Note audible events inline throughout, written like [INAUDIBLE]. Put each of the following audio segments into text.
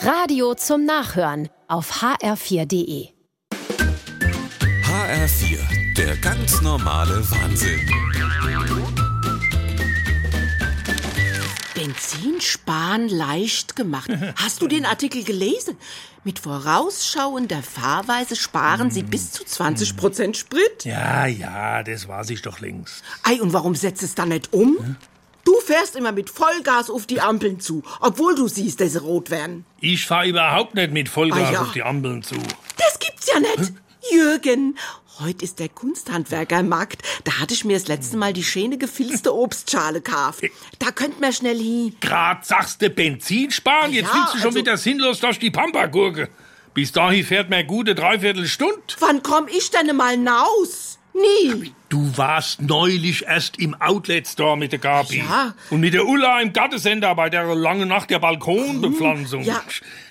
Radio zum Nachhören auf hr4.de. HR4, der ganz normale Wahnsinn. Benzin sparen leicht gemacht. Hast du den Artikel gelesen? Mit vorausschauender Fahrweise sparen sie bis zu 20 Prozent Sprit. Ja, ja, das weiß ich doch längst. Ei, und warum setzt es dann nicht um? Du fährst immer mit Vollgas auf die Ampeln zu, obwohl du siehst, dass sie rot werden. Ich fahr überhaupt nicht mit Vollgas Ah, ja. auf die Ampeln zu. Das gibt's ja nicht. Jürgen, heute ist der Kunsthandwerkermarkt. Da hatte ich mir das letzte Mal die schöne gefilzte Obstschale gekauft. Da könnt man schnell hin. Grad sagst du Benzin sparen, jetzt Ja, willst du schon also- wieder sinnlos durch die Pampa-Gurke. Bis dahin fährt mir gute Dreiviertelstunde. Wann komm ich denn mal naus? Nie. Du warst neulich erst im Outlet-Store mit der Gabi. Ja. Und mit der Ulla im Gartensender bei der langen Nacht der Balkonbepflanzung. Ja.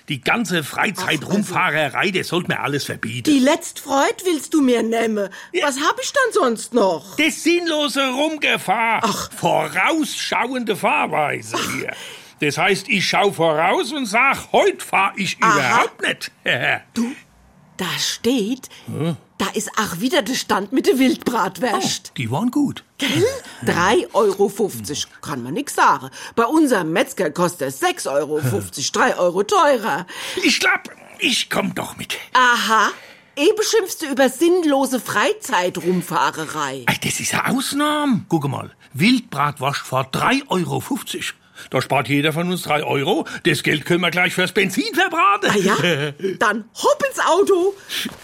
Die ganze Freizeitrumfahrerei, das sollte mir alles verbieten. Die letzte Freude willst du mir nehmen. Was hab ich dann sonst noch? Das sinnlose Rumgefahr. Vorausschauende Fahrweise hier. Das heißt, ich schau voraus und sag, heute fahr ich Aha. überhaupt nicht. [LAUGHS] Da steht, da ist auch wieder der Stand mit der Wildbratwurst. Die waren gut. Gell? [LAUGHS] 3,50 Euro. Kann man nix sagen. Bei unserem Metzger kostet es 6,50 Euro. 3 Euro teurer. Ich glaub, ich komm doch mit. Aha. Eben schimpfst du über sinnlose Freizeitrumfahrerei. Ey, das ist eine Ausnahme. Guck mal, Wildbratwurst vor 3,50 Euro. Da spart jeder von uns 3 Euro. Das Geld können wir gleich fürs Benzin verbraten. Ah ja? [LAUGHS] Dann hopp ins Auto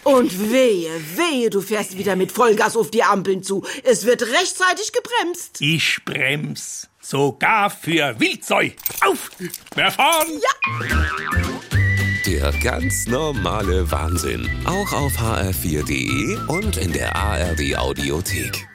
und wehe, wehe, du fährst wieder mit Vollgas auf die Ampeln zu. Es wird rechtzeitig gebremst. Ich brems. Sogar für Wildzeug. Auf! Wir fahren! Der ganz normale Wahnsinn. Auch auf hr4.de und in der ARD Audiothek.